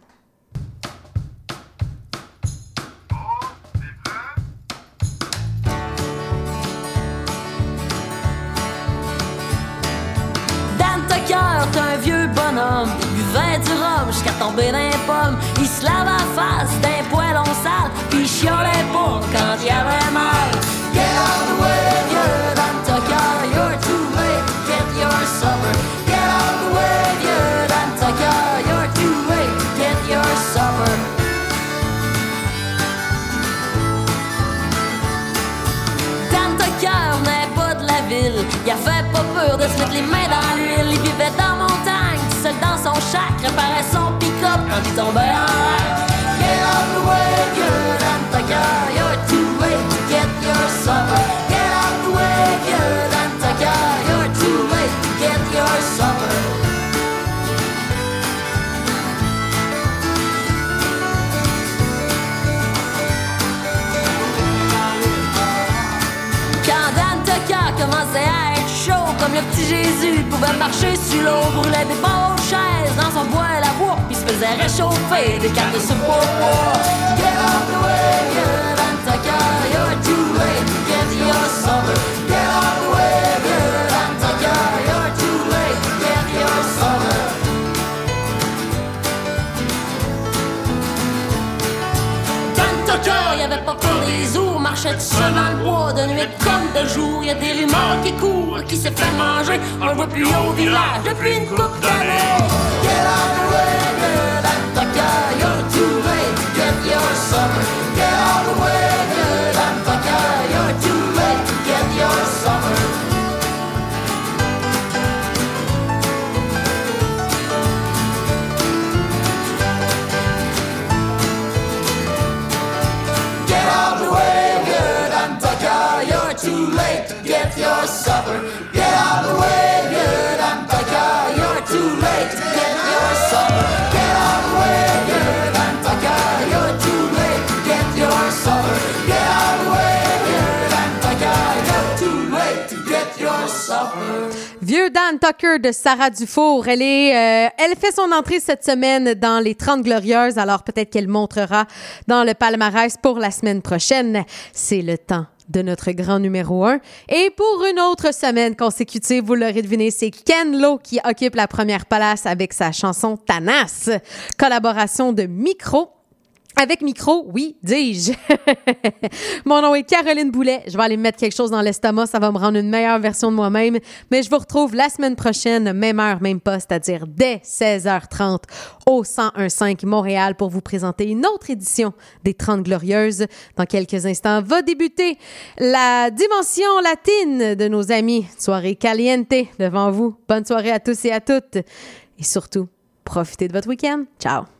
Dan Tucker, t'es un vieux bonhomme. Buvait du rhum jusqu'à tomber dans les pommes. Il se lave la face d'un poêlon sale. Puis chiolait pas quand il avait mal. Get out of the way, vieux Dan Tucker. You're too late get your supper. Get out the way, Dan Tucker. You're too late get your supper. Il a fait pas peur de se mettre les mains dans réparait son pick-up quand il tombait en. Get out the way, Dan Tucker. You're too late to get your supper. Get out the way, Dan Tucker. You're too late to get your supper. Quand Dan Tucker commençait à être chaud Comme le petit Jésus, pouvait marcher sur l'eau Brûlait des bonnes chaises dans son bois à la bois Puis se faisait réchauffer des cartes sur bois. Get out the way, vieux Dan Tucker You're too late to get your supper Y a des rumeurs qui courent, qui s'est fait manger. On voit plus au village depuis une coupe d'années. Dan Tucker de Sarah Dufour. Elle, est, euh, elle fait son entrée cette semaine dans les 30 Glorieuses, alors peut-être qu'elle montrera dans le palmarès pour la semaine prochaine. C'est le temps de notre grand numéro 1. Et pour une autre semaine consécutive, vous l'aurez deviné, c'est Ken Lo qui occupe la première place avec sa chanson Tanas. Collaboration de Micro. Avec micro, oui, dis-je. <laughs> Mon nom est Caroline Boulet. Je vais aller me mettre quelque chose dans l'estomac. Ça va me rendre une meilleure version de moi-même. Mais je vous retrouve la semaine prochaine, même heure, même pas, c'est-à-dire dès 16h30 au 1015 Montréal pour vous présenter une autre édition des 30 Glorieuses. Dans quelques instants, va débuter la dimension latine de nos amis. Soirée caliente devant vous. Bonne soirée à tous et à toutes. Et surtout, profitez de votre week-end. Ciao.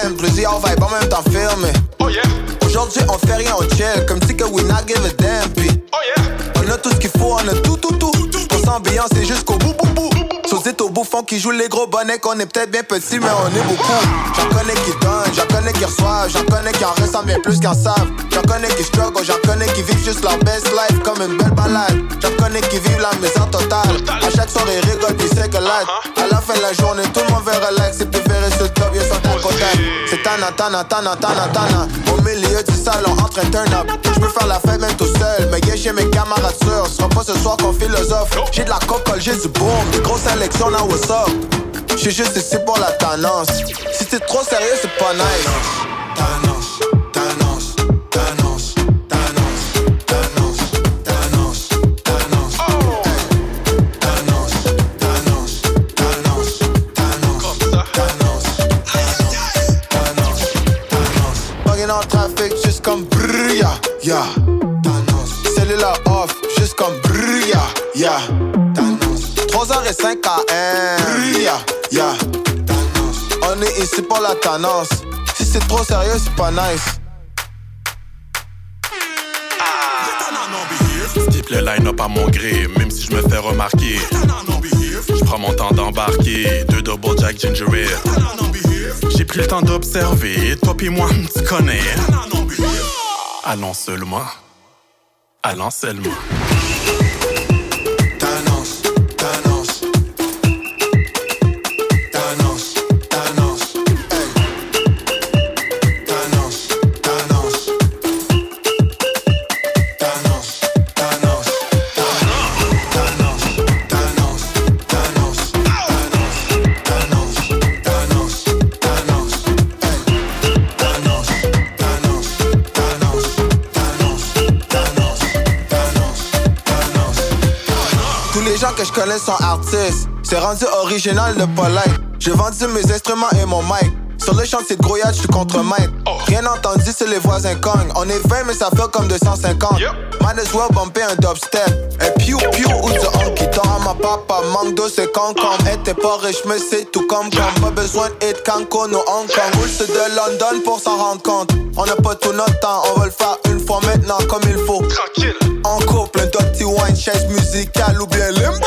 Flemme, plusieurs vibes en même temps filmés. Oh yeah. Aujourd'hui on fait rien, on chill, comme si que we not give a damn. Puis, oh yeah. On a tout ce qu'il faut, on a tout, tout, tout. On s'ambiance jusqu'au bout, bout, bout. Sous au bouffon qui joue les gros bonnets, qu'on est peut-être bien petits, mais on est beaucoup. J'en connais qui donnent, j'en connais qui reçoivent, j'en connais qui en ressentent bien plus qu'en savent. J'en connais qui struggle, j'en connais qui vivent juste leur best life comme une belle balade. J'en connais qui vivent la misère totale. À chaque soirée, ils rigolent puis c'est que. À la fin de la journée, tout le monde veut relax et préférer ce top, ils sont à côté. C'est tana, tana, tana, tana, tana. Au milieu du salon, entre turn up. J'peux faire la fête même tout seul, mais yeah, chez mes camarades Ce sera pas ce soir qu'on philosophe. J'ai de la coke, j'ai du boom, des grosses sélections, now what's up? J'suis juste ici pour la tendance. Si t'es trop sérieux, c'est pas nice. Tendance, tendance, Si c'est trop sérieux, c'est pas nice. Skip le line-up à mon gré, même si je me fais remarquer. Je prends mon temps d'embarquer, deux double jack ginger ale. J'ai pris le temps d'observer, toi pis moi, tu connais. Allons seulement. Allons seulement. Je connais sont artistes. C'est rendu original de polite. J'ai vendu mes instruments et mon mic. Sur le chantier de grouillade, je suis contre maître. Rien entendu, c'est les voisins cognent. On est 20, mais ça fait comme 250. Might as well bumper un dubstep. Et piou piou ou du honky tonk. Ma papa manque d'eau, c'est concombre. Et t'es pas riche, mais c'est tout comme comme. Pas besoin hit Cancun ou Hong Kong. Roule de London pour s'en rendre compte. On n'a pas tout notre temps, on va le faire une fois maintenant comme il faut. Tranquille. En couple, un dirty wine, chaise musicale ou bien limbo.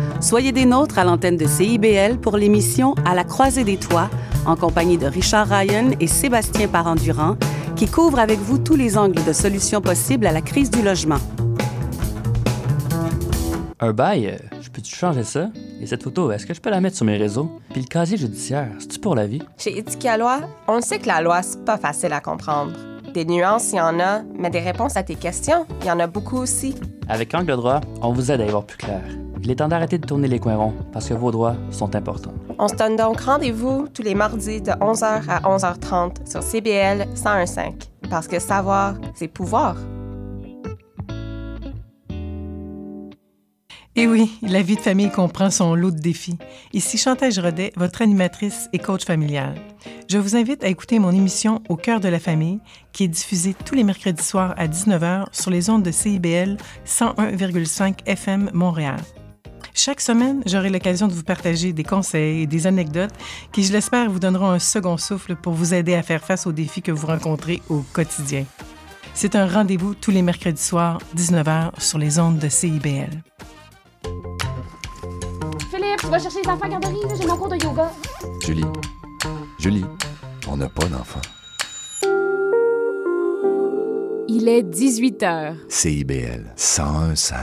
soyez des nôtres à l'antenne de CIBL pour l'émission À la croisée des toits, en compagnie de Richard Ryan et Sébastien Parent-Durand, qui couvrent avec vous tous les angles de solutions possibles à la crise du logement. Un bail, euh, je peux-tu changer ça? Et cette photo, est-ce que je peux la mettre sur mes réseaux? Puis le casier judiciaire, c'est-tu pour la vie? Chez Éthique à loi, on le sait que la loi, c'est pas facile à comprendre. Des nuances, il y en a, mais des réponses à tes questions, il y en a beaucoup aussi. Avec Angle droit, on vous aide à y voir plus clair. Il est temps d'arrêter de tourner les coins ronds parce que vos droits sont importants. On se donne donc rendez-vous tous les mardis de 11h à 11h30 sur CBL 101.5. Parce que savoir, c'est pouvoir. Et oui, la vie de famille comprend son lot de défis. Ici Chantal Rodet, votre animatrice et coach familial. Je vous invite à écouter mon émission Au cœur de la famille, qui est diffusée tous les mercredis soirs à 19h sur les ondes de CIBL 101,5 FM Montréal. Chaque semaine, j'aurai l'occasion de vous partager des conseils et des anecdotes qui, je l'espère, vous donneront un second souffle pour vous aider à faire face aux défis que vous rencontrez au quotidien. C'est un rendez-vous tous les mercredis soirs, 19h, sur les ondes de CIBL. Philippe, tu vas chercher les enfants à la garderie, j'ai mon cours de yoga. Julie, Julie, on n'a pas d'enfant. Il est 18 h. CIBL 101.5.